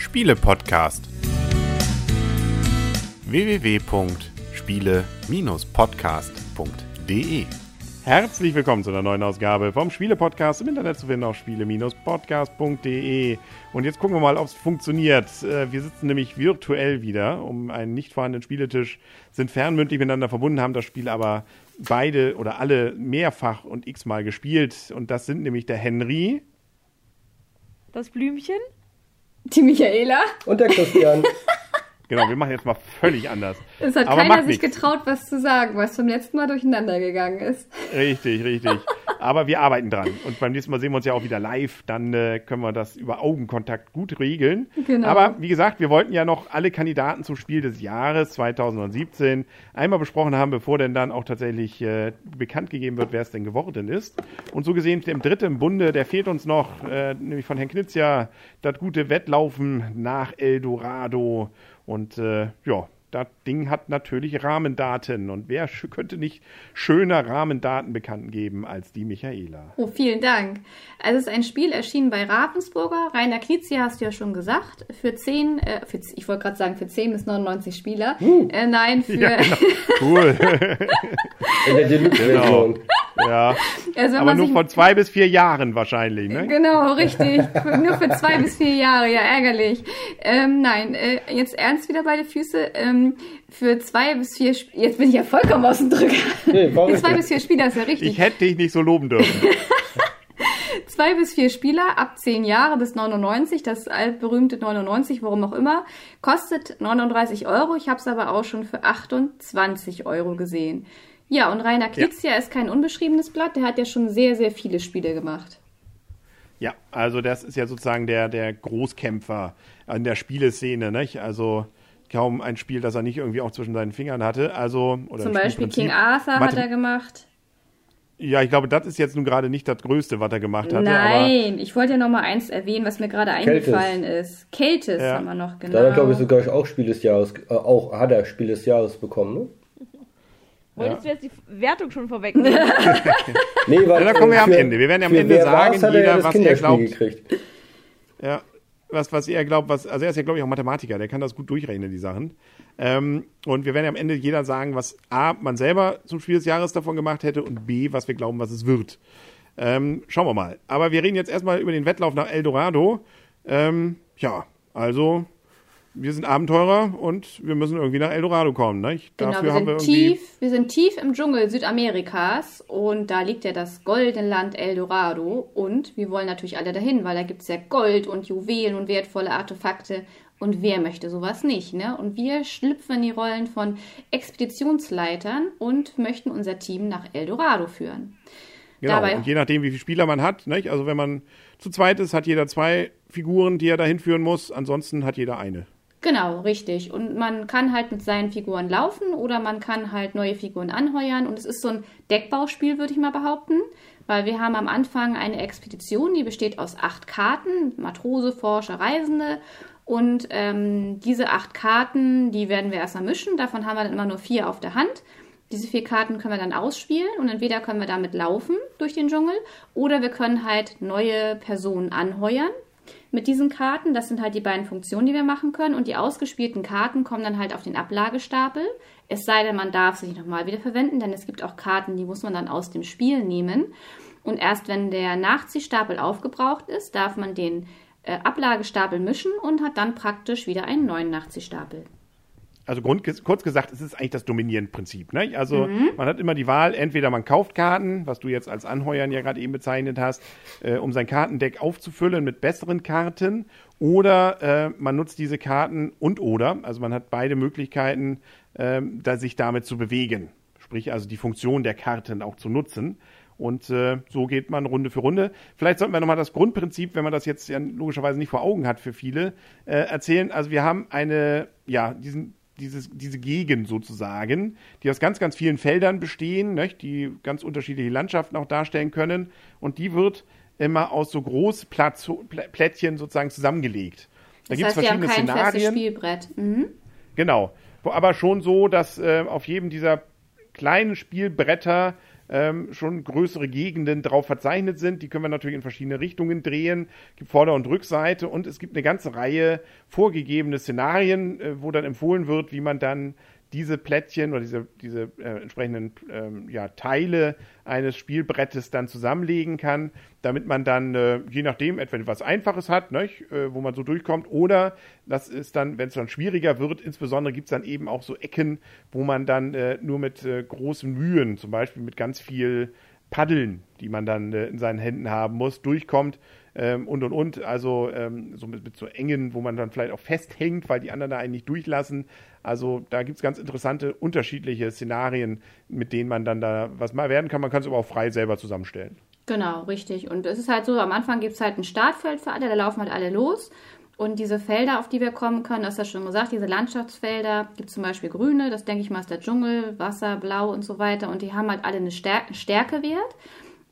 Spiele-Podcast. www.spiele-podcast.de Herzlich willkommen zu einer neuen Ausgabe vom Spiele-Podcast im Internet zu finden auf spiele-podcast.de. Und jetzt gucken wir mal, ob es funktioniert. Äh, wir sitzen nämlich virtuell wieder um einen nicht vorhandenen Spieletisch, sind fernmündlich miteinander verbunden, haben das Spiel aber beide oder alle mehrfach und x-mal gespielt. Und das sind nämlich der Henry. Das Blümchen. Die Michaela. Und der Christian. Genau, wir machen jetzt mal völlig anders. Es hat Aber keiner sich nichts. getraut, was zu sagen, was zum letzten Mal durcheinander gegangen ist. Richtig, richtig. Aber wir arbeiten dran. Und beim nächsten Mal sehen wir uns ja auch wieder live. Dann äh, können wir das über Augenkontakt gut regeln. Genau. Aber wie gesagt, wir wollten ja noch alle Kandidaten zum Spiel des Jahres 2017 einmal besprochen haben, bevor denn dann auch tatsächlich äh, bekannt gegeben wird, wer es denn geworden ist. Und so gesehen, der dritte im Bunde, der fehlt uns noch, äh, nämlich von Herrn Knizia, das gute Wettlaufen nach Eldorado. Und äh, ja, das Ding hat natürlich Rahmendaten. Und wer sch- könnte nicht schöner Rahmendaten bekannt geben als die Michaela? Oh, vielen Dank. Also es ist ein Spiel erschienen bei Ravensburger. Rainer Knizia hast du ja schon gesagt. Für 10, äh, für, ich wollte gerade sagen, für 10 bis 99 Spieler. Äh, nein, für, Ja, genau. Cool. In der Deluxe-Version. Ja. also Aber nur von zwei bis vier Jahren wahrscheinlich, ne? Genau, richtig. Nur für zwei bis vier Jahre, ja, ärgerlich. Ähm, nein, äh, jetzt ernst wieder bei den Füße. Ähm, für zwei bis vier, Sp jetzt bin ich ja vollkommen aus dem Drücker. Nee, Für zwei bis vier Spieler ist ja richtig. Ich hätte dich nicht so loben dürfen. Zwei bis vier Spieler ab 10 Jahre bis 99, das altberühmte 99, warum auch immer, kostet 39 Euro. Ich habe es aber auch schon für 28 Euro gesehen. Ja, und Rainer Knizia ist kein unbeschriebenes Blatt, der hat ja schon sehr, sehr viele Spiele gemacht. Ja, also das ist ja sozusagen der, der Großkämpfer an der Spieleszene, nicht? Also kaum ein Spiel, das er nicht irgendwie auch zwischen seinen Fingern hatte. Also, oder Zum Beispiel. King Arthur hat Mathe- er gemacht. Ja, ich glaube, das ist jetzt nun gerade nicht das Größte, was er gemacht hatte. Nein, ich wollte ja noch mal eins erwähnen, was mir gerade Keltis. eingefallen ist. Keltis Ja. haben wir noch, genau. Da hat er, glaube ich, sogar auch Spiel des Jahres, äh, auch hat er Spiel des Jahres bekommen, ne? Wolltest du jetzt die Wertung schon vorwegnehmen? Nee, weil, Ja, da kommen wir am Ende. Wir werden am Ende sagen, er jeder, ja das was er glaubt. gekriegt. Ja, was, was er glaubt, was, also er ist ja, glaube ich, auch Mathematiker, der kann das gut durchrechnen, die Sachen. Ähm, und wir werden ja am Ende jeder sagen, was A, man selber zum Spiel des Jahres davon gemacht hätte und B, was wir glauben, was es wird. Ähm, schauen wir mal. Aber wir reden jetzt erstmal über den Wettlauf nach Eldorado. Ähm, ja, also wir sind Abenteurer und wir müssen irgendwie nach Eldorado kommen. Nicht? Genau, Dafür wir haben sind, wir tief, wir sind tief im Dschungel Südamerikas und da liegt ja das goldene Land Eldorado und wir wollen natürlich alle dahin, weil da gibt es ja Gold und Juwelen und wertvolle Artefakte und wer möchte sowas nicht, ne? Und wir schlüpfen in die Rollen von Expeditionsleitern und möchten unser Team nach Eldorado führen. Genau, Dabei- und je nachdem, wie viele Spieler man hat, nicht? also wenn man zu zweit ist, hat jeder zwei Figuren, die er dahin führen muss, ansonsten hat jeder eine. Genau, richtig. Und man kann halt mit seinen Figuren laufen oder man kann halt neue Figuren anheuern. Und es ist so ein Deckbauspiel, würde ich mal behaupten. Weil wir haben am Anfang eine Expedition, die besteht aus acht Karten. Matrose, Forscher, Reisende. Und ähm, diese acht Karten, die werden wir erstmal mischen. Davon haben wir dann immer nur vier auf der Hand. Diese vier Karten können wir dann ausspielen und entweder können wir damit laufen durch den Dschungel oder wir können halt neue Personen anheuern mit diesen Karten. Das sind halt die beiden Funktionen, die wir machen können. Und die ausgespielten Karten kommen dann halt auf den Ablagestapel. Es sei denn, man darf sie nicht nochmal wieder verwenden, denn es gibt auch Karten, die muss man dann aus dem Spiel nehmen. Und erst wenn der Nachziehstapel aufgebraucht ist, darf man den äh, Ablagestapel mischen und hat dann praktisch wieder einen neuen Nachziehstapel. Also Grund, kurz gesagt, es ist eigentlich das Dominierend-Prinzip. Ne? Also man hat immer die Wahl, entweder man kauft Karten, was du jetzt als Anheuern ja gerade eben bezeichnet hast, äh, um sein Kartendeck aufzufüllen mit besseren Karten, oder äh, man nutzt diese Karten und oder, also man hat beide Möglichkeiten, ähm, da sich damit zu bewegen. Sprich also die Funktion der Karten auch zu nutzen. Und äh, so geht man Runde für Runde. Vielleicht sollten wir nochmal das Grundprinzip, wenn man das jetzt ja logischerweise nicht vor Augen hat für viele, äh, erzählen. Also wir haben eine, ja, diesen, dieses, diese Gegend sozusagen, die aus ganz, ganz vielen Feldern bestehen, nicht? die ganz unterschiedliche Landschaften auch darstellen können. Und die wird immer aus so Großplättchen sozusagen zusammengelegt. Da gibt es heißt, wir haben verschiedene kein Szenarien. Spielbrett. Mhm. Genau. Aber schon so, dass äh, auf jedem dieser kleinen Spielbretter ähm, schon größere Gegenden drauf verzeichnet sind. Die können wir natürlich in verschiedene Richtungen drehen. Es gibt Vorder- und Rückseite und es gibt eine ganze Reihe vorgegebene Szenarien, äh, wo dann empfohlen wird, wie man dann diese Plättchen oder diese, diese äh, entsprechenden ähm, ja, Teile eines Spielbrettes dann zusammenlegen kann, damit man dann, äh, je nachdem, etwa etwas Einfaches hat, ne, äh, wo man so durchkommt, oder das ist dann, wenn es dann schwieriger wird, insbesondere gibt es dann eben auch so Ecken, wo man dann äh, nur mit äh, großen Mühen, zum Beispiel mit ganz viel Paddeln, die man dann äh, in seinen Händen haben muss, durchkommt ähm, und und und. Also ähm, so mit, mit, so engen, wo man dann vielleicht auch festhängt, weil die anderen da eigentlich durchlassen. Also da gibt es ganz interessante, unterschiedliche Szenarien, mit denen man dann da was mal werden kann. Man kann es aber auch frei selber zusammenstellen. Genau, richtig. Und es ist halt so, am Anfang gibt es halt ein Startfeld für alle, da laufen halt alle los. Und diese Felder, auf die wir kommen können, das hast du schon gesagt, diese Landschaftsfelder, gibt es zum Beispiel grüne, das denke ich mal ist der Dschungel, Wasser, Blau und so weiter. Und die haben halt alle eine Stär Stärkewert.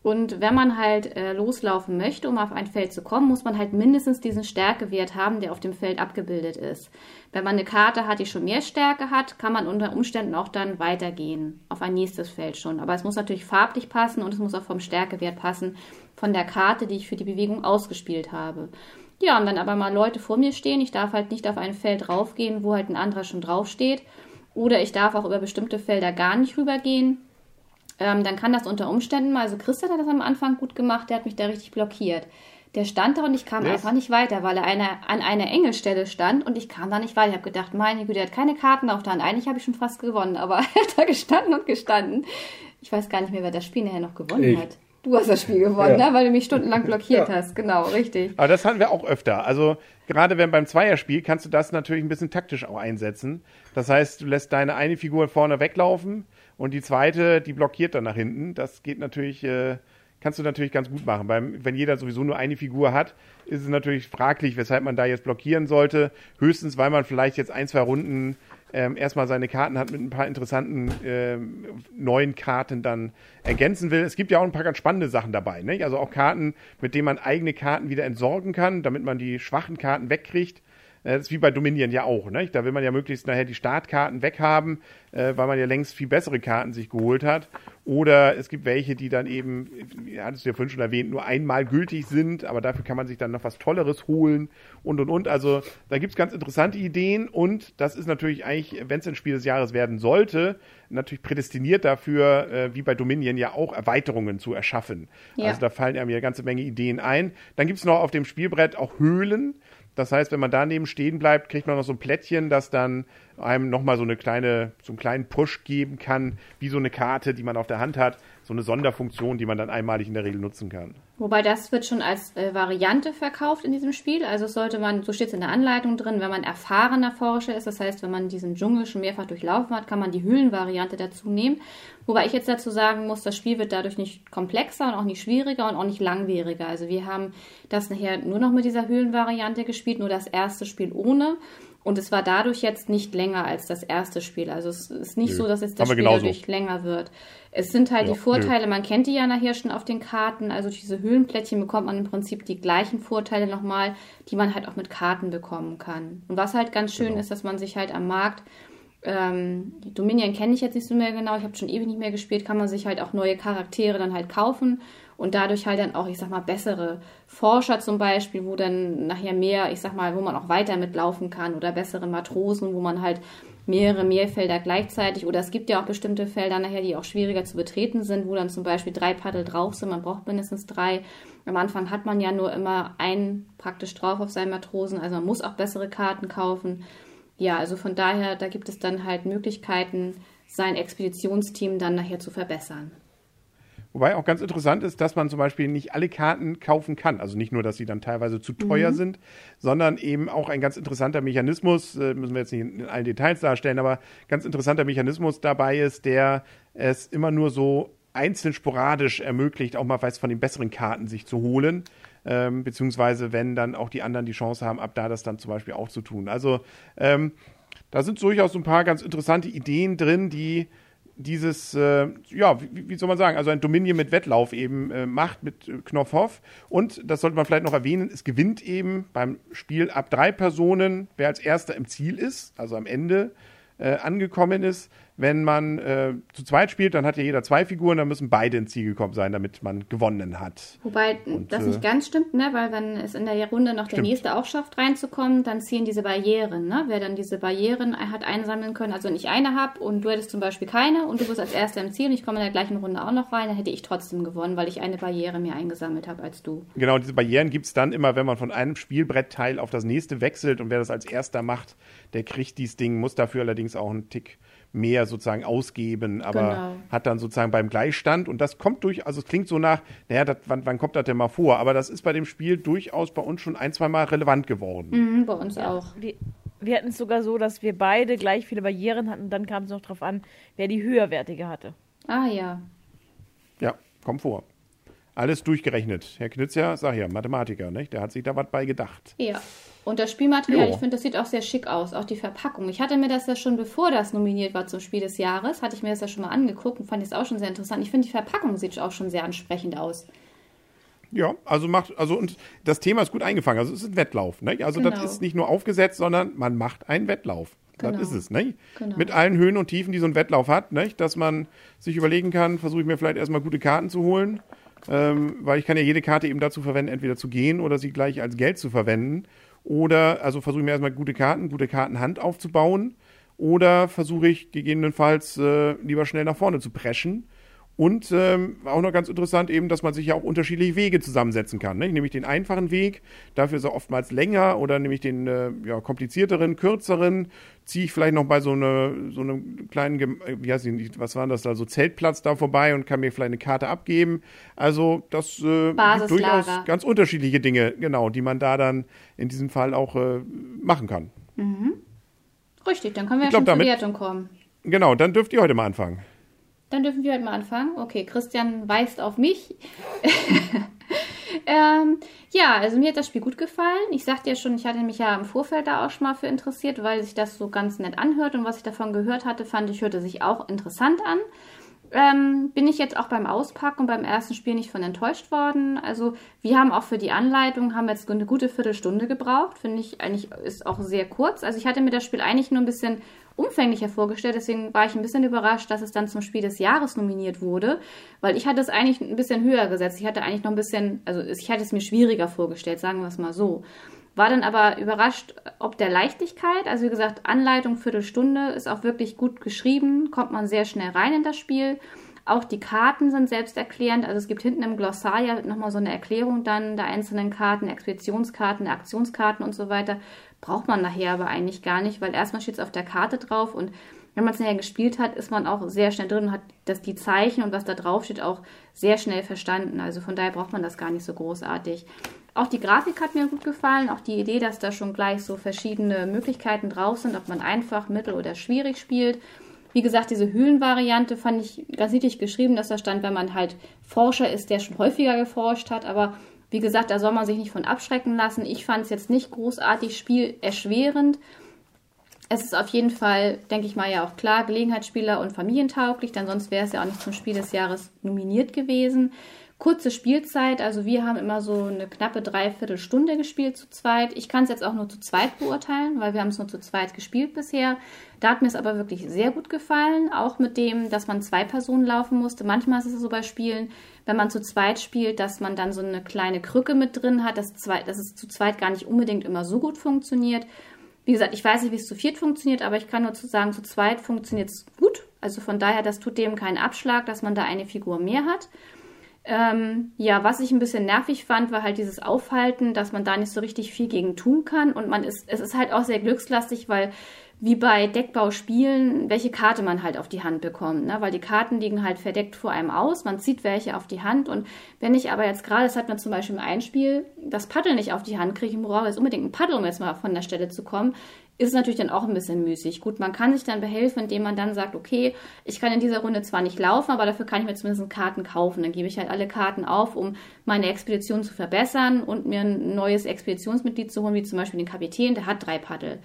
Und wenn man halt äh, loslaufen möchte, um auf ein Feld zu kommen, muss man halt mindestens diesen Stärkewert haben, der auf dem Feld abgebildet ist. Wenn man eine Karte hat, die schon mehr Stärke hat, kann man unter Umständen auch dann weitergehen auf ein nächstes Feld schon. Aber es muss natürlich farblich passen und es muss auch vom Stärkewert passen von der Karte, die ich für die Bewegung ausgespielt habe. Ja, und dann aber mal Leute vor mir stehen. Ich darf halt nicht auf ein Feld raufgehen, wo halt ein anderer schon draufsteht. Oder ich darf auch über bestimmte Felder gar nicht rübergehen ähm, dann kann das unter Umständen mal, also Christian hat das am Anfang gut gemacht, der hat mich da richtig blockiert. Der stand da und ich kam yes. einfach nicht weiter, weil er eine, an einer engen Stelle stand und ich kam da nicht weiter. Ich habe gedacht, meine Güte, er hat keine Karten auf der Hand. Eigentlich habe ich schon fast gewonnen, aber er hat da gestanden und gestanden. Ich weiß gar nicht mehr, wer das Spiel nachher noch gewonnen ich. hat. Du hast das Spiel gewonnen, ja. ne? weil du mich stundenlang blockiert ja. hast. Genau, richtig. Aber das hatten wir auch öfter. Also gerade wenn beim Zweierspiel kannst du das natürlich ein bisschen taktisch auch einsetzen. Das heißt, du lässt deine eine Figur vorne weglaufen und die zweite, die blockiert dann nach hinten. Das geht natürlich, äh, kannst du natürlich ganz gut machen. Beim, wenn jeder sowieso nur eine Figur hat, ist es natürlich fraglich, weshalb man da jetzt blockieren sollte. Höchstens, weil man vielleicht jetzt ein, zwei Runden ähm, erstmal seine Karten hat mit ein paar interessanten ähm, neuen Karten dann ergänzen will. Es gibt ja auch ein paar ganz spannende Sachen dabei. Ne? Also auch Karten, mit denen man eigene Karten wieder entsorgen kann, damit man die schwachen Karten wegkriegt. Äh, das ist wie bei Dominion ja auch. Ne? Da will man ja möglichst nachher die Startkarten weghaben, äh, weil man ja längst viel bessere Karten sich geholt hat. Oder es gibt welche, die dann eben, hattest du ja vorhin schon erwähnt, nur einmal gültig sind, aber dafür kann man sich dann noch was Tolleres holen und und und. Also da gibt es ganz interessante Ideen und das ist natürlich eigentlich, wenn es ein Spiel des Jahres werden sollte, natürlich prädestiniert dafür, äh, wie bei Dominion ja auch Erweiterungen zu erschaffen. Ja. Also da fallen einem ja eine ganze Menge Ideen ein. Dann gibt es noch auf dem Spielbrett auch Höhlen. Das heißt, wenn man daneben stehen bleibt, kriegt man noch so ein Plättchen, das dann einem nochmal so eine kleine, so einen kleinen Push geben kann, wie so eine Karte, die man auf der Hand hat. So eine Sonderfunktion, die man dann einmalig in der Regel nutzen kann. Wobei das wird schon als äh, Variante verkauft in diesem Spiel. Also sollte man, so steht es in der Anleitung drin, wenn man erfahrener Forscher ist, das heißt, wenn man diesen Dschungel schon mehrfach durchlaufen hat, kann man die Höhlenvariante dazu nehmen. Wobei ich jetzt dazu sagen muss, das Spiel wird dadurch nicht komplexer und auch nicht schwieriger und auch nicht langwieriger. Also wir haben das nachher nur noch mit dieser Höhlenvariante gespielt, nur das erste Spiel ohne. Und es war dadurch jetzt nicht länger als das erste Spiel. Also es ist nicht Nö. so, dass jetzt das Spiel dadurch länger wird. Es sind halt ja, die Vorteile, nö. man kennt die ja nachher schon auf den Karten. Also diese Höhlenplättchen bekommt man im Prinzip die gleichen Vorteile nochmal, die man halt auch mit Karten bekommen kann. Und was halt ganz schön genau. ist, dass man sich halt am Markt ähm, Dominion kenne ich jetzt nicht so mehr genau, ich habe schon ewig nicht mehr gespielt, kann man sich halt auch neue Charaktere dann halt kaufen und dadurch halt dann auch, ich sag mal, bessere Forscher zum Beispiel, wo dann nachher mehr, ich sag mal, wo man auch weiter mitlaufen kann oder bessere Matrosen, wo man halt mehrere Meerfelder gleichzeitig oder es gibt ja auch bestimmte Felder nachher, die auch schwieriger zu betreten sind, wo dann zum Beispiel drei Paddel drauf sind, man braucht mindestens drei. Am Anfang hat man ja nur immer einen praktisch drauf auf seinen Matrosen, also man muss auch bessere Karten kaufen. Ja, also von daher, da gibt es dann halt Möglichkeiten, sein Expeditionsteam dann nachher zu verbessern. Wobei auch ganz interessant ist, dass man zum Beispiel nicht alle Karten kaufen kann. Also nicht nur, dass sie dann teilweise zu teuer mhm. sind, sondern eben auch ein ganz interessanter Mechanismus, äh, müssen wir jetzt nicht in, allen Details darstellen, aber ganz interessanter Mechanismus dabei ist, der es immer nur so einzeln sporadisch ermöglicht, auch mal was von den besseren Karten sich zu holen. Ähm, beziehungsweise wenn dann auch die anderen die Chance haben, ab da das dann zum Beispiel auch zu tun. Also ähm, da sind durchaus so ein paar ganz interessante Ideen drin, die dieses, äh, ja, wie, wie, soll man sagen, also ein Dominion mit Wettlauf eben äh, macht mit äh, Knopfhoff. Und das sollte man vielleicht noch erwähnen, es gewinnt eben beim Spiel ab drei Personen, wer als erster im Ziel ist, also am Ende äh, angekommen ist, wenn man äh, zu zweit spielt, dann hat ja jeder zwei Figuren, dann müssen beide ins Ziel gekommen sein, damit man gewonnen hat. Wobei Und, das äh, nicht ganz stimmt, ne? weil wenn es in der Runde noch der Stimmt. nächste auch schafft, reinzukommen, dann ziehen diese Barrieren. Ne? Wer dann diese Barrieren hat einsammeln können, also wenn ich eine habe und du hättest zum Beispiel keine und du bist als Erster im Ziel und ich komme in der gleichen Runde auch noch rein, dann hätte ich trotzdem gewonnen, weil ich eine Barriere mehr eingesammelt habe als du. Genau, diese Barrieren gibt's dann immer, wenn man von einem Spielbrettteil auf das nächste wechselt und wer das als erster macht, der kriegt dieses Ding, muss dafür allerdings auch einen Tick mehr sozusagen ausgeben, aber Genau. hat dann sozusagen beim Gleichstand und das kommt durch, also es klingt so nach, naja, das, wann, wann kommt das denn mal vor? Aber das ist bei dem Spiel durchaus bei uns schon ein, zwei Mal relevant geworden. Mhm, bei uns auch. Wir, wir hatten es sogar so, dass wir beide gleich viele Barrieren hatten. Dann kam es noch drauf an, wer die höherwertige hatte. Ah ja. Ja, kommt vor. Alles durchgerechnet. Herr Knitzer, sag ja, Mathematiker, nicht? Der hat sich da was bei gedacht. Ja. Und das Spielmaterial, Jo. ich finde, das sieht auch sehr schick aus, auch die Verpackung. Ich hatte mir das ja schon, bevor das nominiert war zum Spiel des Jahres, hatte ich mir das ja schon mal angeguckt und fand es auch schon sehr interessant. Ich finde, die Verpackung sieht auch schon sehr ansprechend aus. Ja, also macht, also und das Thema ist gut eingefangen. Also es ist ein Wettlauf, ne? Also das Genau. ist nicht nur aufgesetzt, sondern man macht einen Wettlauf. Genau. Das ist es, ne? Genau. Mit allen Höhen und Tiefen, die so ein Wettlauf hat, ne? Dass man sich überlegen kann, versuche ich mir vielleicht erstmal gute Karten zu holen. Ähm, weil ich kann ja jede Karte eben dazu verwenden, entweder zu gehen oder sie gleich als Geld zu verwenden. Oder, also versuche ich mir erstmal gute Karten, gute Kartenhand aufzubauen. Oder versuche ich gegebenenfalls äh, lieber schnell nach vorne zu preschen. Und ähm, auch noch ganz interessant eben, dass man sich ja auch unterschiedliche Wege zusammensetzen kann. Ne? Nämlich den einfachen Weg, dafür ist er oftmals länger oder nämlich den äh, ja, komplizierteren, kürzeren, ziehe ich vielleicht noch bei so einer so einem kleinen, äh, wie heißt die, was war das da, so Zeltplatz da vorbei und kann mir vielleicht eine Karte abgeben. Also das äh, gibt Basislager. durchaus ganz unterschiedliche Dinge, genau, die man da dann in diesem Fall auch äh, machen kann. Richtig, dann können wir Ich ja glaub, schon zur damit- Wertung kommen. Genau, dann dürft ihr heute mal anfangen. Dann dürfen wir heute mal anfangen. Okay, Christian weist auf mich. ähm, ja, also mir hat das Spiel gut gefallen. Ich sagte ja schon, ich hatte mich ja im Vorfeld da auch schon mal für interessiert, weil sich das so ganz nett anhört und was ich davon gehört hatte, fand ich, hörte sich auch interessant an. Ähm, bin ich jetzt auch beim Auspacken und beim ersten Spiel nicht von enttäuscht worden. Also wir haben auch für die Anleitung haben jetzt eine gute Viertelstunde gebraucht. Finde ich eigentlich ist auch sehr kurz. Also ich hatte mir das Spiel eigentlich nur ein bisschen umfänglicher vorgestellt. Deswegen war ich ein bisschen überrascht, dass es dann zum Spiel des Jahres nominiert wurde, weil ich hatte es eigentlich ein bisschen höher gesetzt. Ich hatte eigentlich noch ein bisschen, also ich hatte es mir schwieriger vorgestellt, sagen wir es mal so. War dann aber überrascht, ob der Leichtigkeit. Also wie gesagt, Anleitung Viertelstunde ist auch wirklich gut geschrieben, kommt man sehr schnell rein in das Spiel. Auch die Karten sind selbsterklärend. Also es gibt hinten im Glossar ja nochmal so eine Erklärung dann der einzelnen Karten, Expeditionskarten, Aktionskarten und so weiter. Braucht man nachher aber eigentlich gar nicht, weil erstmal steht es auf der Karte drauf und wenn man es nachher gespielt hat, ist man auch sehr schnell drin und hat das, die Zeichen und was da drauf steht auch sehr schnell verstanden. Also von daher braucht man das gar nicht so großartig. Auch die Grafik hat mir gut gefallen, auch die Idee, dass da schon gleich so verschiedene Möglichkeiten drauf sind, ob man einfach, mittel oder schwierig spielt. Wie gesagt, diese Höhlenvariante fand ich ganz niedlich geschrieben, dass da stand, wenn man halt Forscher ist, der schon häufiger geforscht hat. Aber wie gesagt, da soll man sich nicht von abschrecken lassen. Ich fand es jetzt nicht großartig spielerschwerend. Es ist auf jeden Fall, denke ich mal, ja auch klar, Gelegenheitsspieler und familientauglich, denn sonst wäre es ja auch nicht zum Spiel des Jahres nominiert gewesen. Kurze Spielzeit, also wir haben immer so eine knappe Dreiviertelstunde gespielt zu zweit. Ich kann es jetzt auch nur zu zweit beurteilen, weil wir haben es nur zu zweit gespielt bisher. Da hat mir es aber wirklich sehr gut gefallen, auch mit dem, dass man zwei Personen laufen musste. Manchmal ist es so bei Spielen, wenn man zu zweit spielt, dass man dann so eine kleine Krücke mit drin hat, dass, zwei, dass es zu zweit gar nicht unbedingt immer so gut funktioniert. Wie gesagt, ich weiß nicht, wie es zu viert funktioniert, aber ich kann nur zu sagen, zu zweit funktioniert es gut. Also von daher, das tut dem keinen Abschlag, dass man da eine Figur mehr hat. Ähm, ja, was ich ein bisschen nervig fand, war halt dieses Aufhalten, dass man da nicht so richtig viel gegen tun kann. Und man ist, es ist halt auch sehr glückslastig, weil wie bei Deckbauspielen, welche Karte man halt auf die Hand bekommt. Ne? Weil die Karten liegen halt verdeckt vor einem aus, man zieht welche auf die Hand. Und wenn ich aber jetzt gerade, das hat man zum Beispiel im Einspiel, das Paddel nicht auf die Hand kriege, ich brauche jetzt unbedingt ein Paddel, um jetzt mal von der Stelle zu kommen, ist natürlich dann auch ein bisschen müßig. Gut, man kann sich dann behelfen, indem man dann sagt, okay, ich kann in dieser Runde zwar nicht laufen, aber dafür kann ich mir zumindest Karten kaufen. Dann gebe ich halt alle Karten auf, um meine Expedition zu verbessern und mir ein neues Expeditionsmitglied zu holen, wie zum Beispiel den Kapitän, der hat drei Paddel.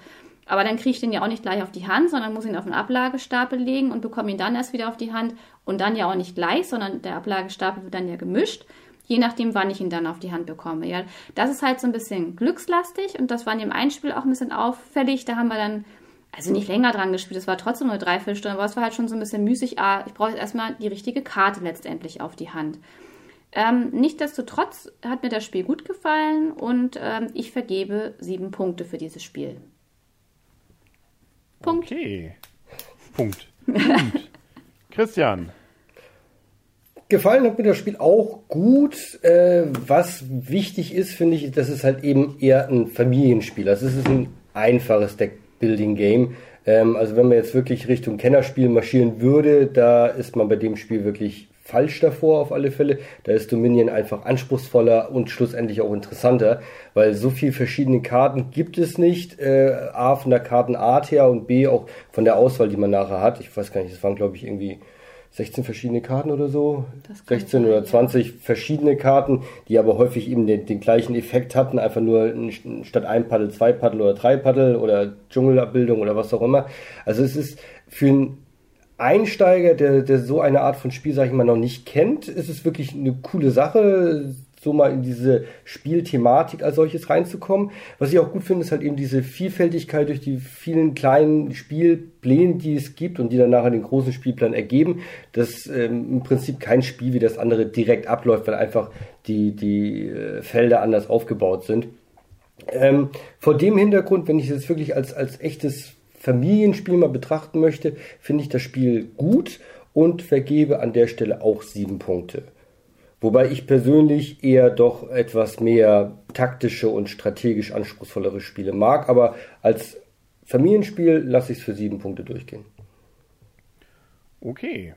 Aber dann kriege ich den ja auch nicht gleich auf die Hand, sondern muss ihn auf einen Ablagestapel legen und bekomme ihn dann erst wieder auf die Hand. Und dann ja auch nicht gleich, sondern der Ablagestapel wird dann ja gemischt. Je nachdem, wann ich ihn dann auf die Hand bekomme. Ja, das ist halt so ein bisschen glückslastig und das war in dem Einspiel auch ein bisschen auffällig. Da haben wir dann also nicht länger dran gespielt, es war trotzdem nur eine Dreiviertelstunde, aber es war halt schon so ein bisschen müßig. Ah, ich brauche jetzt erstmal die richtige Karte letztendlich auf die Hand. Ähm, Nichtsdestotrotz hat mir das Spiel gut gefallen und ähm, ich vergebe sieben Punkte für dieses Spiel. Punkt. Okay. Punkt. Punkt. Christian. Gefallen hat mir das Spiel auch gut. Äh, was wichtig ist, finde ich, das ist halt eben eher ein Familienspiel. Also es ist ein einfaches Deck-Building-Game. Ähm, also wenn man jetzt wirklich Richtung Kennerspiel marschieren würde, da ist man bei dem Spiel wirklich falsch davor auf alle Fälle. Da ist Dominion einfach anspruchsvoller und schlussendlich auch interessanter, weil so viel verschiedene Karten gibt es nicht. Äh, A von der Kartenart her und B auch von der Auswahl, die man nachher hat. Ich weiß gar nicht, das waren glaube ich irgendwie 16 verschiedene Karten oder so. 16 sein, oder 20 ja. verschiedene Karten, die aber häufig eben den, den, gleichen Effekt hatten, einfach nur statt ein Paddel zwei Paddel oder drei Paddel oder Dschungelabbildung oder was auch immer. Also es ist für ein Einsteiger, der, der so eine Art von Spiel, sag ich mal, noch nicht kennt, ist es wirklich eine coole Sache, so mal in diese Spielthematik als solches reinzukommen. Was ich auch gut finde, ist halt eben diese Vielfältigkeit durch die vielen kleinen Spielpläne, die es gibt und die dann nachher den großen Spielplan ergeben, dass ähm, im Prinzip kein Spiel wie das andere direkt abläuft, weil einfach die, die äh, Felder anders aufgebaut sind. Ähm, vor dem Hintergrund, wenn ich es wirklich als, als echtes Familienspiel mal betrachten möchte, finde ich das Spiel gut und vergebe an der Stelle auch sieben Punkte. Wobei ich persönlich eher doch etwas mehr taktische und strategisch anspruchsvollere Spiele mag, aber als Familienspiel lasse ich es für sieben Punkte durchgehen. Okay.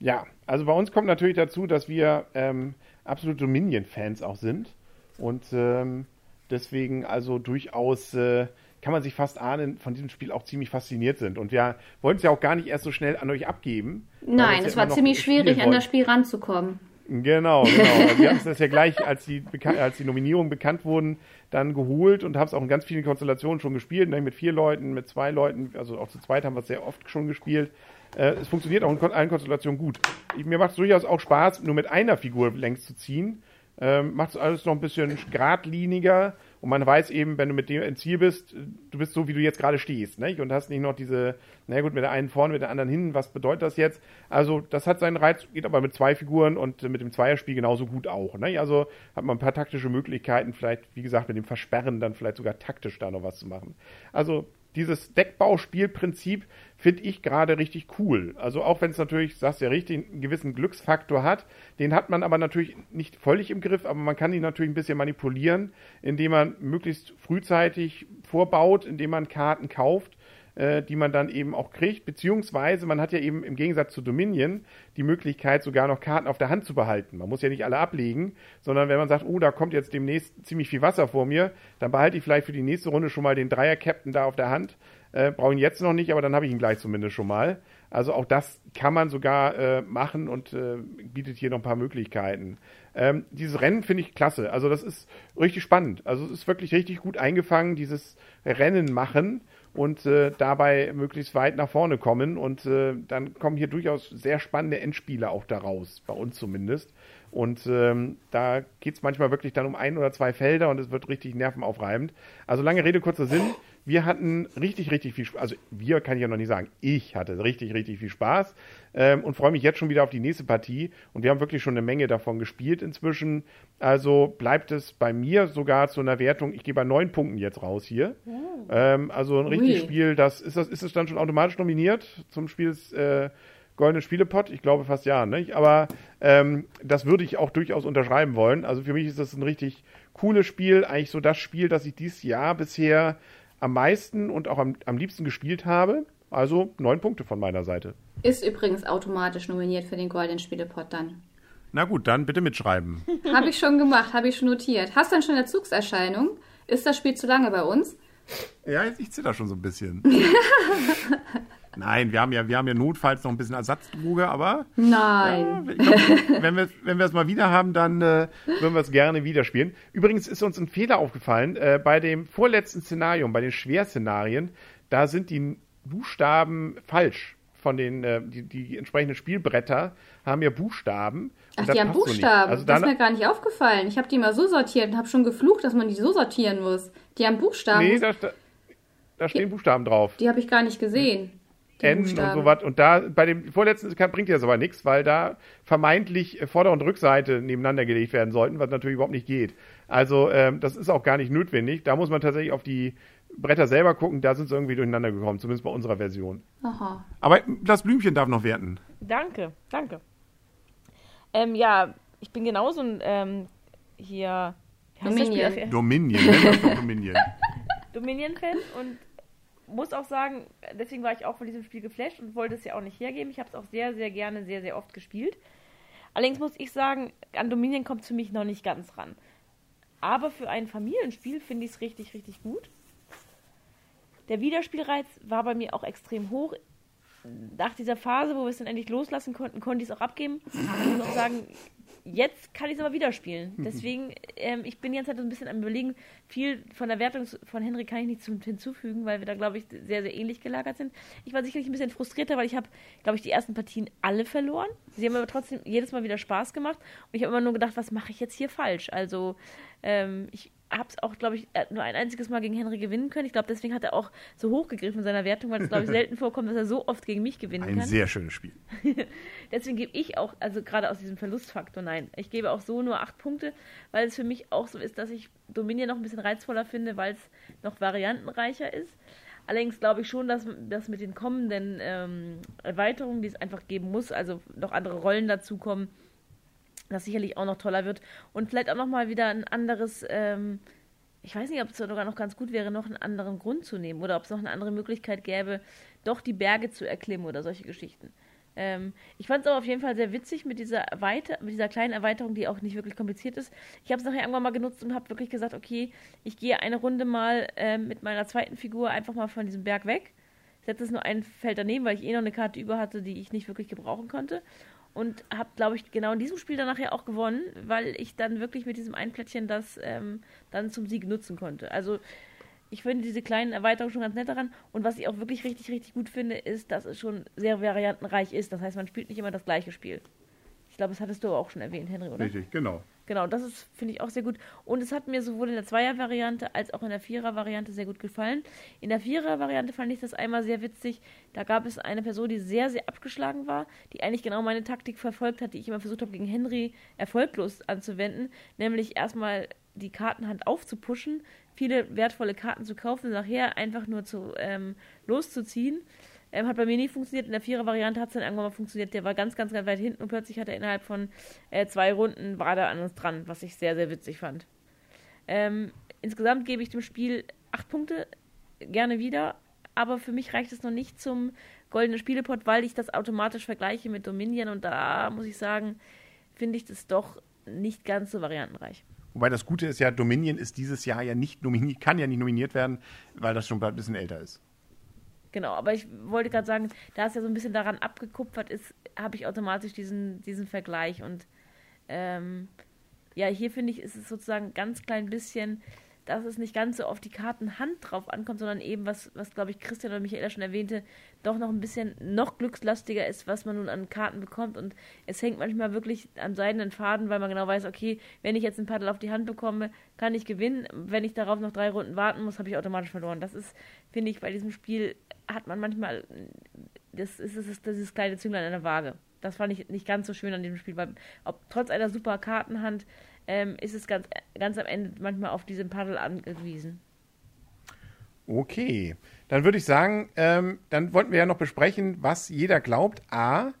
Ja, also bei uns kommt natürlich dazu, dass wir ähm, absolute Dominion-Fans auch sind und ähm, deswegen also durchaus äh, kann man sich fast ahnen, von diesem Spiel auch ziemlich fasziniert sind. Und wir wollen es ja auch gar nicht erst so schnell an euch abgeben. Nein, es ja war ziemlich schwierig, an das Spiel ranzukommen. Genau, genau. Also wir haben es ja gleich, als die, als die Nominierungen bekannt wurden, dann geholt und haben es auch in ganz vielen Konstellationen schon gespielt. Mit vier Leuten, mit zwei Leuten, also auch zu zweit haben wir es sehr oft schon gespielt. Äh, es funktioniert auch in allen Konstellationen gut. Ich, mir macht es durchaus auch Spaß, nur mit einer Figur längs zu ziehen. Ähm, macht es alles noch ein bisschen geradliniger und man weiß eben, wenn du mit dem ins Ziel bist, du bist so, wie du jetzt gerade stehst, nicht? Und hast nicht noch diese, na gut, mit der einen vorne, mit der anderen hinten, was bedeutet das jetzt? Also, das hat seinen Reiz, geht aber mit zwei Figuren und mit dem Zweierspiel genauso gut auch, nicht? Also, hat man ein paar taktische Möglichkeiten, vielleicht, wie gesagt, mit dem Versperren dann vielleicht sogar taktisch da noch was zu machen. Also, dieses Deckbauspielprinzip finde ich gerade richtig cool. Also auch wenn es natürlich, sagst du ja richtig, einen gewissen Glücksfaktor hat, den hat man aber natürlich nicht völlig im Griff, aber man kann ihn natürlich ein bisschen manipulieren, indem man möglichst frühzeitig vorbaut, indem man Karten kauft äh, die man dann eben auch kriegt, beziehungsweise man hat ja eben im Gegensatz zu Dominion die Möglichkeit, sogar noch Karten auf der Hand zu behalten. Man muss ja nicht alle ablegen, sondern wenn man sagt, oh, da kommt jetzt demnächst ziemlich viel Wasser vor mir, dann behalte ich vielleicht für die nächste Runde schon mal den Dreier-Captain da auf der Hand. Äh, Brauche ihn jetzt noch nicht, aber dann habe ich ihn gleich zumindest schon mal. Also auch das kann man sogar äh, machen und äh, bietet hier noch ein paar Möglichkeiten. Ähm, dieses Rennen finde ich klasse. Also das ist richtig spannend. Also es ist wirklich richtig gut eingefangen, dieses Rennen machen und äh, dabei möglichst weit nach vorne kommen. Und äh, dann kommen hier durchaus sehr spannende Endspiele auch daraus, bei uns zumindest. Und ähm, da geht es manchmal wirklich dann um ein oder zwei Felder und es wird richtig nervenaufreibend. Also lange Rede, kurzer Sinn. Wir hatten richtig, richtig viel Spaß. Also wir kann ich ja noch nicht sagen. Ich hatte richtig, richtig viel Spaß ähm, und freue mich jetzt schon wieder auf die nächste Partie. Und wir haben wirklich schon eine Menge davon gespielt inzwischen. Also bleibt es bei mir sogar zu einer Wertung. Ich gehe bei neun Punkten jetzt raus hier. Oh. Ähm, also ein richtiges Spiel. Das ist das ist es dann schon automatisch nominiert zum Spiel äh, Goldenen Spielepot? Ich glaube fast ja, nicht? Aber ähm, das würde ich auch durchaus unterschreiben wollen. Also für mich ist das ein richtig cooles Spiel. Eigentlich so das Spiel, das ich dieses Jahr bisher am meisten und auch am, am liebsten gespielt habe. Also neun Punkte von meiner Seite. Ist übrigens automatisch nominiert für den Goldenen Spielepot dann. Na gut, dann bitte mitschreiben. habe ich schon gemacht, habe ich schon notiert. Hast du denn schon eine Zugserscheinung? Ist das Spiel zu lange bei uns? Ja, ich zitter schon so ein bisschen. Nein, wir haben ja, wir haben ja notfalls noch ein bisschen Ersatzdroge, aber. Nein. Ja, glaub, wenn wir, wenn wir es mal wieder haben, dann äh, würden wir es gerne wieder spielen. Übrigens ist uns ein Fehler aufgefallen. Äh, bei dem vorletzten Szenario, bei den Schwerszenarien, da sind die Buchstaben falsch. Von den, äh, die, die entsprechenden Spielbretter haben ja Buchstaben. Ach, die haben Buchstaben. So also das ist mir gar nicht aufgefallen. Ich habe die mal so sortiert und habe schon geflucht, dass man die so sortieren muss. Die haben Buchstaben. Nee, da, da stehen Buchstaben drauf. Die habe ich gar nicht gesehen. Die N und Buchstaben. sowas. Und da, bei dem vorletzten kann- bringt das aber nichts, weil da vermeintlich Vorder- und Rückseite nebeneinander gelegt werden sollten, was natürlich überhaupt nicht geht. Also, ähm, das ist auch gar nicht notwendig. Da muss man tatsächlich auf die Bretter selber gucken, da sind sie irgendwie durcheinander gekommen, zumindest bei unserer Version. Aha. Aber das Blümchen darf noch werten. Danke, danke. Ähm, ja, ich bin genauso ein ähm, hier? Dominion. Dominion, Dominion. Dominion-Fan und muss auch sagen, deswegen war ich auch von diesem Spiel geflasht und wollte es ja auch nicht hergeben. Ich habe es auch sehr, sehr gerne, sehr, sehr oft gespielt. Allerdings muss ich sagen, an Dominion kommt es für mich noch nicht ganz ran. Aber für ein Familienspiel finde ich es richtig, richtig gut. Der Wiederspielreiz war bei mir auch extrem hoch. Nach dieser Phase, wo wir es dann endlich loslassen konnten, konnte ich es auch abgeben. Ich muss auch sagen, jetzt kann ich es aber wieder spielen. Deswegen, ähm, ich bin jetzt halt so ein bisschen am überlegen, viel von der Wertung von Henry kann ich nicht zu- hinzufügen, weil wir da, glaube ich, sehr, sehr ähnlich gelagert sind. Ich war sicherlich ein bisschen frustrierter, weil ich habe, glaube ich, die ersten Partien alle verloren. Sie haben aber trotzdem jedes Mal wieder Spaß gemacht. Und ich habe immer nur gedacht, was mache ich jetzt hier falsch? Also, ähm, ich habe es auch, glaube ich, äh, nur ein einziges Mal gegen Henry gewinnen können. Ich glaube, deswegen hat er auch so hochgegriffen in seiner Wertung, weil es, glaube ich, selten vorkommt, dass er so oft gegen mich gewinnen Ein kann. sehr schönes Spiel. Deswegen gebe ich auch, also gerade aus diesem Verlustfaktor, nein. Ich gebe auch so nur acht Punkte, weil es für mich auch so ist, dass ich Dominion noch ein bisschen reizvoller finde, weil es noch variantenreicher ist. Allerdings glaube ich schon, dass das mit den kommenden ähm, Erweiterungen, die es einfach geben muss, also noch andere Rollen dazukommen, das sicherlich auch noch toller wird. Und vielleicht auch nochmal wieder ein anderes, ähm, ich weiß nicht, ob es sogar noch ganz gut wäre, noch einen anderen Grund zu nehmen oder ob es noch eine andere Möglichkeit gäbe, doch die Berge zu erklimmen oder solche Geschichten. Ähm, ich fand es aber auf jeden Fall sehr witzig mit dieser, Erweiter mit dieser kleinen Erweiterung, die auch nicht wirklich kompliziert ist. Ich habe es nachher irgendwann mal genutzt und habe wirklich gesagt, okay, ich gehe eine Runde mal ähm, mit meiner zweiten Figur einfach mal von diesem Berg weg. Setze es nur ein Feld daneben, weil ich eh noch eine Karte über hatte, die ich nicht wirklich gebrauchen konnte. Und habe, glaube ich, genau in diesem Spiel dann nachher auch gewonnen, weil ich dann wirklich mit diesem einen Plättchen das ähm, dann zum Sieg nutzen konnte. Also ich finde diese kleinen Erweiterungen schon ganz nett daran. Und was ich auch wirklich richtig, richtig gut finde, ist, dass es schon sehr variantenreich ist. Das heißt, man spielt nicht immer das gleiche Spiel. Ich glaube, das hattest du auch schon erwähnt, Henry, oder? Richtig, genau. Genau, das ist, finde ich, auch sehr gut. Und es hat mir sowohl in der Zweier-Variante als auch in der Vierer-Variante sehr gut gefallen. In der Vierer-Variante fand ich das einmal sehr witzig. Da gab es eine Person, die sehr, sehr abgeschlagen war, die eigentlich genau meine Taktik verfolgt hat, die ich immer versucht habe, gegen Henry erfolglos anzuwenden. Nämlich erstmal die Kartenhand aufzupuschen, viele wertvolle Karten zu kaufen und nachher einfach nur zu ähm, loszuziehen. Ähm, hat bei mir nie funktioniert. In der Vierer-Variante hat es dann irgendwann mal funktioniert. Der war ganz, ganz, ganz weit hinten und plötzlich hat er innerhalb von äh, zwei Runden war da an uns dran, was ich sehr, sehr witzig fand. Ähm, insgesamt gebe ich dem Spiel acht Punkte gerne wieder, aber für mich reicht es noch nicht zum goldenen Spielepot, weil ich das automatisch vergleiche mit Dominion und da muss ich sagen, finde ich das doch nicht ganz so variantenreich. Wobei das Gute ist ja, Dominion ist dieses Jahr ja nicht nominiert, kann ja nicht nominiert werden, weil das schon ein bisschen älter ist. Genau, aber ich wollte gerade sagen, da es ja so ein bisschen daran abgekupfert ist, habe ich automatisch diesen, diesen Vergleich. Und ähm, ja, hier finde ich, ist es sozusagen ganz klein bisschen, dass es nicht ganz so auf die Kartenhand drauf ankommt, sondern eben, was, was glaube ich Christian oder Michaela schon erwähnte, doch noch ein bisschen noch glückslastiger ist, was man nun an Karten bekommt. Und es hängt manchmal wirklich am seidenen Faden, weil man genau weiß, okay, wenn ich jetzt ein Paddel auf die Hand bekomme, kann ich gewinnen. Wenn ich darauf noch drei Runden warten muss, habe ich automatisch verloren. Das ist, finde ich, bei diesem Spiel hat man manchmal, das ist, das ist dieses kleine Zünglein an der Waage. Das fand ich nicht ganz so schön an diesem Spiel, weil ob, trotz einer super Kartenhand ähm, ist es ganz, ganz am Ende manchmal auf diesen Paddel angewiesen. Okay, dann würde ich sagen, ähm, dann wollten wir ja noch besprechen, was jeder glaubt. A,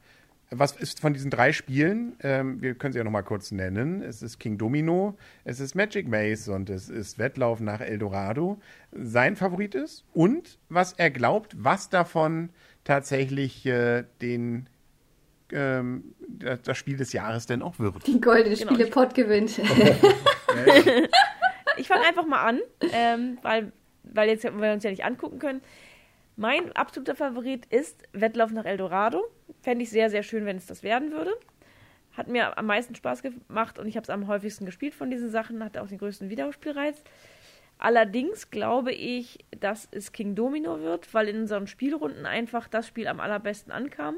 was ist von diesen drei Spielen? Ähm, wir können sie ja noch mal kurz nennen. Es ist King Domino, es ist Magic Maze und es ist Wettlauf nach Eldorado. Sein Favorit ist und was er glaubt, was davon tatsächlich äh, den ähm, das Spiel des Jahres denn auch wird. Die goldene Genau, Spielepot gewinnt. Ich fange einfach mal an, ähm, weil, weil jetzt wir uns ja nicht angucken können. Mein absoluter Favorit ist Wettlauf nach Eldorado. Fände ich sehr, sehr schön, wenn es das werden würde. Hat mir am meisten Spaß gemacht und ich habe es am häufigsten gespielt von diesen Sachen, hatte auch den größten Wiederspielreiz. Allerdings glaube ich, dass es King Domino wird, weil in unseren Spielrunden einfach das Spiel am allerbesten ankam.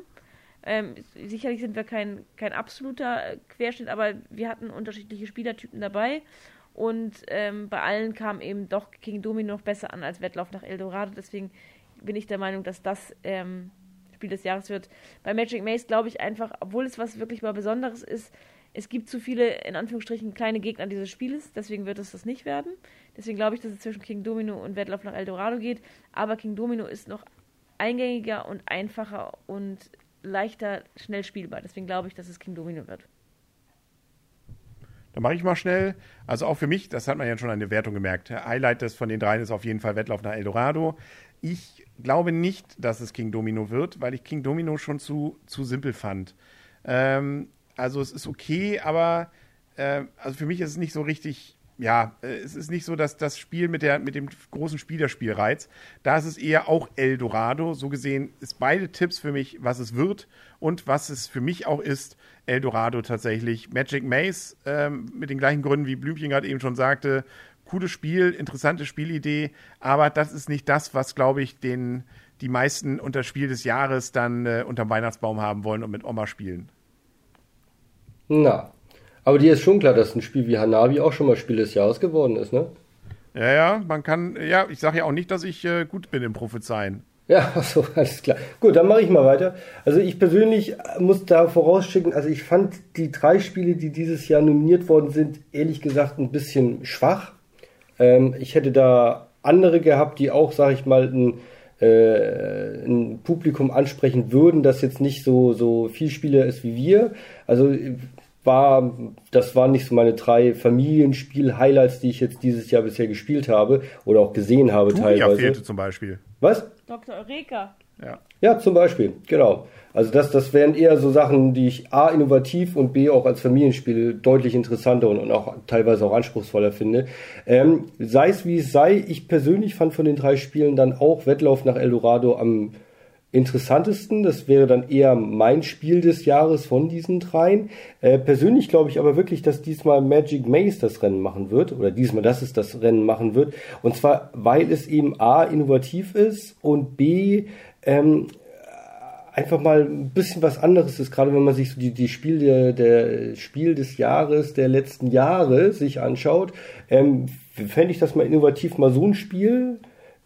Ähm, sicherlich sind wir kein, kein absoluter Querschnitt, aber wir hatten unterschiedliche Spielertypen dabei. Und ähm, bei allen kam eben doch King Domino noch besser an als Wettlauf nach Eldorado. Deswegen bin ich der Meinung, dass das ähm, Spiel des Jahres wird. Bei Magic Maze glaube ich einfach, obwohl es was wirklich mal Besonderes ist, es gibt zu viele, in Anführungsstrichen, kleine Gegner dieses Spieles, deswegen wird es das nicht werden. Deswegen glaube ich, dass es zwischen King Domino und Wettlauf nach Eldorado geht. Aber King Domino ist noch eingängiger und einfacher und leichter schnell spielbar. Deswegen glaube ich, dass es King Domino wird. Dann mache ich mal schnell. Also auch für mich, das hat man ja schon an der Wertung gemerkt. Highlight des von den dreien ist auf jeden Fall Wettlauf nach Eldorado. Ich glaube nicht, dass es King Domino wird, weil ich King Domino schon zu, zu simpel fand. Ähm, also es ist okay, aber äh, also für mich ist es nicht so richtig ja, äh, es ist nicht so, dass das Spiel mit, der, mit dem großen Spielerspielreiz, da ist es eher auch Eldorado. So gesehen ist beide Tipps für mich, was es wird und was es für mich auch ist, Eldorado tatsächlich. Magic Maze ähm, mit den gleichen Gründen, wie Blümchen gerade eben schon sagte. Cooles Spiel, interessante Spielidee, aber das ist nicht das, was, glaube ich, den, die meisten unter Spiel des Jahres dann äh, unterm Weihnachtsbaum haben wollen und mit Oma spielen. Na, aber dir ist schon klar, dass ein Spiel wie Hanabi auch schon mal Spiel des Jahres geworden ist, ne? Ja, ja, man kann, ja, ich sage ja auch nicht, dass ich äh, gut bin im Prophezeien. Ja, so, alles klar. Gut, dann mache ich mal weiter. Also ich persönlich muss da vorausschicken, also ich fand die drei Spiele, die dieses Jahr nominiert worden sind, ehrlich gesagt ein bisschen schwach. Ähm, ich hätte da andere gehabt, die auch, sage ich mal, ein, äh, ein Publikum ansprechen würden, das jetzt nicht so, so viel Spieler ist wie wir. Also war, das waren nicht so meine drei Familienspiel-Highlights, die ich jetzt dieses Jahr bisher gespielt habe oder auch gesehen habe Turia teilweise. fehlte zum Beispiel. Was? Dr. Eureka. Ja. Ja, zum Beispiel, genau. Also das, das wären eher so Sachen, die ich A, innovativ und B, auch als Familienspiel deutlich interessanter und, und auch teilweise auch anspruchsvoller finde. Ähm, sei es wie es sei, ich persönlich fand von den drei Spielen dann auch Wettlauf nach Eldorado am interessantesten. Das wäre dann eher mein Spiel des Jahres von diesen dreien. Äh, persönlich glaube ich aber wirklich, dass diesmal Magic Maze das Rennen machen wird. Oder diesmal, dass es das Rennen machen wird. Und zwar, weil es eben A, innovativ ist und B, ähm, einfach mal ein bisschen was anderes ist, gerade wenn man sich so die, die Spiel der, der Spiel des Jahres der letzten Jahre sich anschaut, ähm, fände ich das mal innovativ, mal so ein Spiel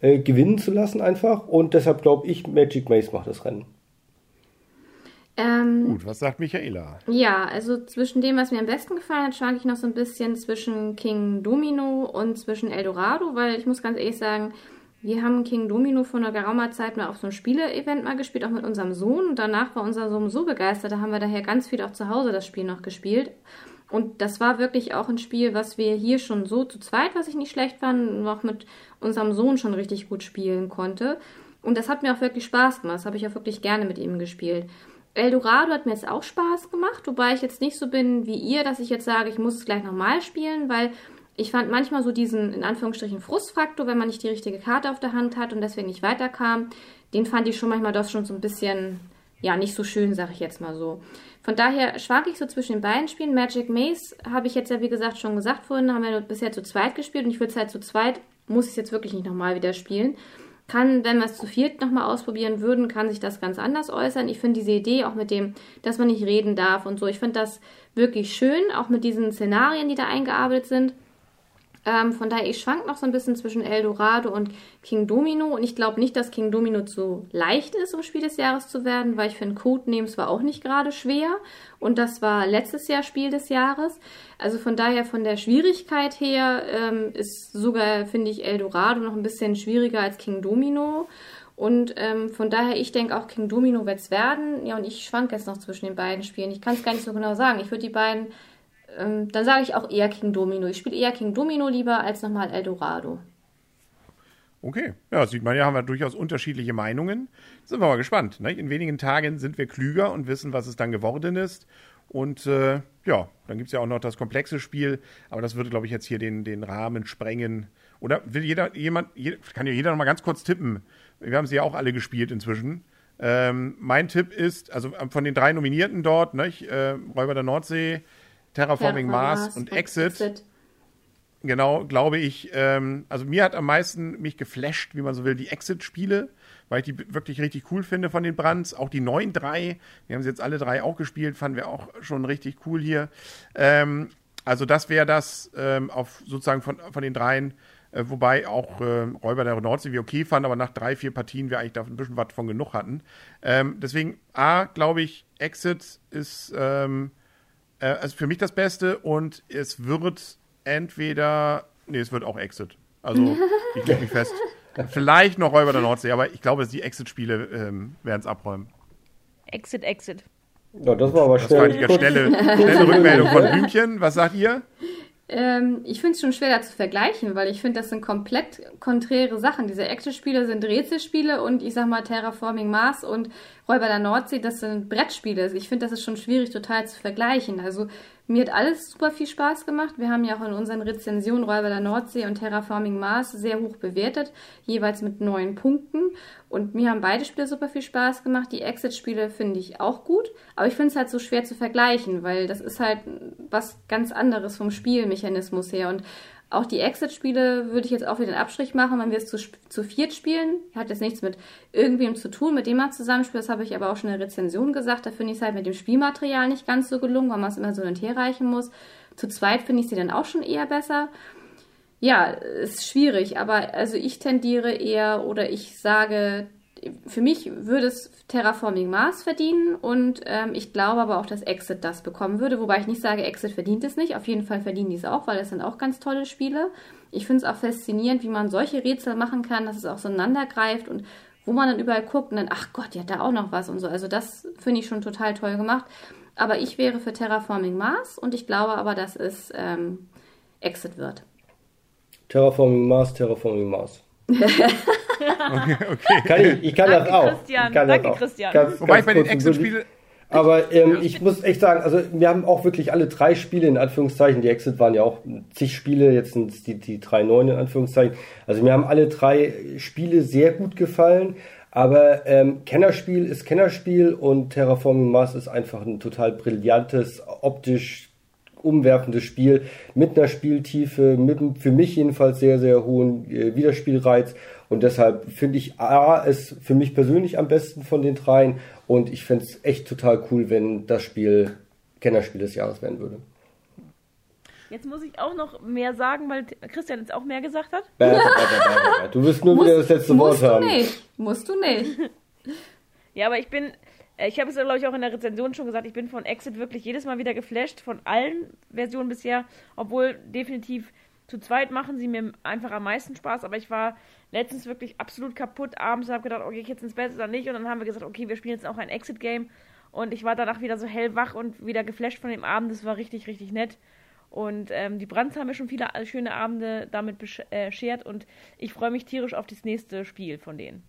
äh, gewinnen zu lassen einfach. Und deshalb glaube ich, Magic Maze macht das Rennen. Ähm, Gut, was sagt Michaela? Ja, also zwischen dem, was mir am besten gefallen hat, schwanke ich noch so ein bisschen zwischen King Domino und zwischen Eldorado, weil ich muss ganz ehrlich sagen, wir haben King Domino vor einer geraumer Zeit mal auf so einem Spiele-Event mal gespielt, auch mit unserem Sohn. Und danach war unser Sohn so begeistert, da haben wir daher ganz viel auch zu Hause das Spiel noch gespielt. Und das war wirklich auch ein Spiel, was wir hier schon so zu zweit, was ich nicht schlecht fand, noch mit unserem Sohn schon richtig gut spielen konnte. Und das hat mir auch wirklich Spaß gemacht. Das habe ich auch wirklich gerne mit ihm gespielt. Eldorado hat mir jetzt auch Spaß gemacht, wobei ich jetzt nicht so bin wie ihr, dass ich jetzt sage, ich muss es gleich nochmal spielen, weil ich fand manchmal so diesen, in Anführungsstrichen, Frustfaktor, wenn man nicht die richtige Karte auf der Hand hat und deswegen nicht weiterkam, den fand ich schon manchmal doch schon so ein bisschen, ja, nicht so schön, sag ich jetzt mal so. Von daher schwank ich so zwischen den beiden Spielen. Magic Maze habe ich jetzt ja, wie gesagt, schon gesagt vorhin, haben wir bisher zu zweit gespielt und ich würde es halt zu zweit, muss ich es jetzt wirklich nicht nochmal wieder spielen. Kann, wenn wir es zu viert nochmal ausprobieren würden, kann sich das ganz anders äußern. Ich finde diese Idee auch mit dem, dass man nicht reden darf und so, ich finde das wirklich schön, auch mit diesen Szenarien, die da eingearbeitet sind. Ähm, von daher, ich schwank noch so ein bisschen zwischen Eldorado und King Domino. Und ich glaube nicht, dass King Domino zu leicht ist, um Spiel des Jahres zu werden, weil ich finde, Codenames war auch nicht gerade schwer. Und das war letztes Jahr Spiel des Jahres. Also von daher, von der Schwierigkeit her, ähm, ist sogar, finde ich, Eldorado noch ein bisschen schwieriger als King Domino. Und ähm, von daher, ich denke auch King Domino wird es werden. Ja, und ich schwank jetzt noch zwischen den beiden Spielen. Ich kann es gar nicht so genau sagen. Ich würde die beiden ähm, dann sage ich auch eher King Domino. Ich spiele eher King Domino lieber als nochmal Eldorado. Okay, ja, sieht man ja, haben wir durchaus unterschiedliche Meinungen. Sind wir mal gespannt. Ne? In wenigen Tagen sind wir klüger und wissen, was es dann geworden ist. Und äh, ja, dann gibt es ja auch noch das komplexe Spiel, aber das würde, glaube ich, jetzt hier den, den Rahmen sprengen. Oder will jeder, jemand, kann ja jeder noch mal ganz kurz tippen. Wir haben sie ja auch alle gespielt inzwischen. Ähm, mein Tipp ist, also von den drei Nominierten dort, ne, äh, Räuber der Nordsee, Terraforming Mars, Mars und, und Exit. Exit. Genau, glaube ich. Ähm, also mir hat am meisten mich geflasht, wie man so will, die Exit-Spiele, weil ich die wirklich richtig cool finde von den Brands. Auch die neuen drei, wir haben sie jetzt alle drei auch gespielt, fanden wir auch schon richtig cool hier. Ähm, also das wäre das ähm, auf sozusagen von, von den dreien, äh, wobei auch äh, Räuber der Nordsee wir okay fanden, aber nach drei, vier Partien wir eigentlich da ein bisschen was von genug hatten. Ähm, deswegen A, glaube ich, Exit ist ähm, äh, also für mich das Beste und es wird entweder, nee, es wird auch Exit. Also ich lege mich fest. Vielleicht noch Räuber der Nordsee, aber ich glaube, die Exit-Spiele ähm, werden es abräumen. Exit, Exit. Ja, das war aber Das war schnell. die schnelle, schnelle Rückmeldung von Blümchen. Was sagt ihr? Ähm, ich finde es schon schwer da zu vergleichen, weil ich finde, das sind komplett konträre Sachen. Diese Action-Spiele sind Rätselspiele und ich sag mal Terraforming Mars und Räuber der Nordsee, das sind Brettspiele. Ich finde, das ist schon schwierig total zu vergleichen. Also mir hat alles super viel Spaß gemacht. Wir haben ja auch in unseren Rezensionen Räuber der Nordsee und Terraforming Mars sehr hoch bewertet, jeweils mit neun Punkten. Und mir haben beide Spiele super viel Spaß gemacht. Die Exit-Spiele finde ich auch gut, aber ich finde es halt so schwer zu vergleichen, weil das ist halt was ganz anderes vom Spielmechanismus her. Und auch die Exit-Spiele würde ich jetzt auch wieder einen Abstrich machen, wenn wir es zu, zu viert spielen. Hat jetzt nichts mit irgendwem zu tun, mit dem man zusammenspielt. Das habe ich aber auch schon in der Rezension gesagt. Da finde ich es halt mit dem Spielmaterial nicht ganz so gelungen, weil man es immer so hin und her reichen muss. Zu zweit finde ich sie dann auch schon eher besser. Ja, ist schwierig, aber also ich tendiere eher oder ich sage, für mich würde es Terraforming Mars verdienen und ähm, ich glaube aber auch, dass Exit das bekommen würde, wobei ich nicht sage, Exit verdient es nicht. Auf jeden Fall verdienen die es auch, weil das sind auch ganz tolle Spiele. Ich finde es auch faszinierend, wie man solche Rätsel machen kann, dass es auch so greift und wo man dann überall guckt und dann, ach Gott, die hat da auch noch was und so. Also das finde ich schon total toll gemacht. Aber ich wäre für Terraforming Mars und ich glaube aber, dass es ähm, Exit wird. Terraforming Mars, Terraforming Mars. Okay, okay. Kann ich, ich kann Danke, das auch. Christian. Kann Danke, das auch. Christian. Ganz, Wobei ganz bei den. Exit-Spielen, Aber ähm, ich muss echt sagen, also wir haben auch wirklich alle drei Spiele in Anführungszeichen, die Exit waren ja auch zig Spiele, jetzt sind es die, die drei neuen in Anführungszeichen. Also mir haben alle drei Spiele sehr gut gefallen, aber ähm, Kennerspiel ist Kennerspiel und Terraforming Mars ist einfach ein total brillantes, optisch umwerfendes Spiel mit einer Spieltiefe, mit einem für mich jedenfalls sehr, sehr hohen äh, Wiederspielreiz. Und deshalb finde ich A es für mich persönlich am besten von den dreien. Und ich fände es echt total cool, wenn das Spiel Kennerspiel des Jahres werden würde. Jetzt muss ich auch noch mehr sagen, weil Christian jetzt auch mehr gesagt hat. Du wirst nur wieder das letzte Wort musst du haben. nicht. Musst du nicht. Ja, aber ich bin, ich habe es glaube ich, auch in der Rezension schon gesagt, ich bin von Exit wirklich jedes Mal wieder geflasht, von allen Versionen bisher, obwohl definitiv zu zweit machen sie mir einfach am meisten Spaß, aber ich war letztens wirklich absolut kaputt abends und habe gedacht, okay, ich jetzt ins Bett oder nicht und dann haben wir gesagt, okay, wir spielen jetzt auch ein Exit-Game und ich war danach wieder so hellwach und wieder geflasht von dem Abend, das war richtig, richtig nett. Und ähm, die Brands haben mir schon viele äh, schöne Abende damit äh, beschert und ich freue mich tierisch auf das nächste Spiel von denen.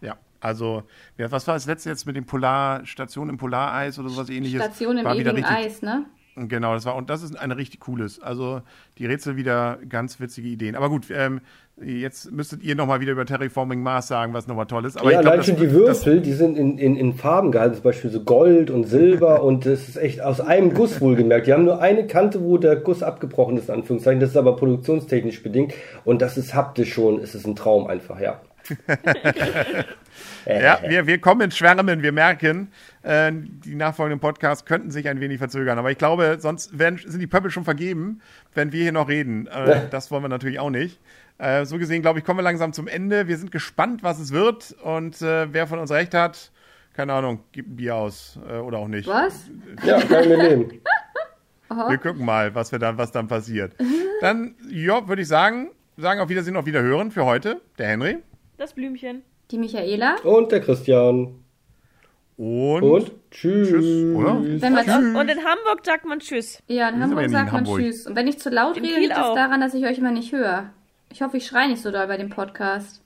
ja, also, ja, was war das letzte jetzt mit dem Polarstation im Polareis oder sowas ähnliches? Station im war ewigen richtig, Eis, ne? Genau, das war, und das ist eine richtig cooles. Also, die Rätsel wieder ganz witzige Ideen. Aber gut, ähm, jetzt müsstet ihr nochmal wieder über Terraforming Mars sagen, was nochmal toll ist. Aber ja, ich glaub, allein das- schon die das- Würfel, die sind in, in, in Farben gehalten, zum Beispiel so Gold und Silber und das ist echt aus einem Guss wohlgemerkt. Die haben nur eine Kante, wo der Guss abgebrochen ist, in Anführungszeichen. Das ist aber produktionstechnisch bedingt und das ist haptisch schon, es ist ein Traum einfach, ja. Ja, wir, wir kommen ins Schwärmen, wir merken, äh, die nachfolgenden Podcasts könnten sich ein wenig verzögern. Aber ich glaube, sonst werden, sind die Pöppel schon vergeben, wenn wir hier noch reden. Äh, das wollen wir natürlich auch nicht. Äh, so gesehen, glaube ich, kommen wir langsam zum Ende. Wir sind gespannt, was es wird. Und äh, wer von uns recht hat, keine Ahnung, gibt ein Bier aus äh, oder auch nicht. Was? Ja, kann wir nehmen. Wir gucken mal, was, wir dann, was dann passiert. Dann, ja, würde ich sagen, sagen auf Wiedersehen, auf Wiederhören für heute. Der Henry. Das Blümchen. Die Michaela? Und der Christian. Und, Und tschüss. Tschüss, oder? Wenn man Und in Hamburg sagt man Tschüss. Ja, in aber Hamburg sagt in man Hamburg. Tschüss. Und wenn ich zu laut In rede, Kiel liegt das auch. daran, dass ich euch immer nicht höre. Ich hoffe, ich schreie nicht so doll bei dem Podcast.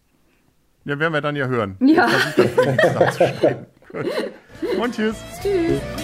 ja, werden wir dann ja hören. Ja. Und tschüss. Tschüss.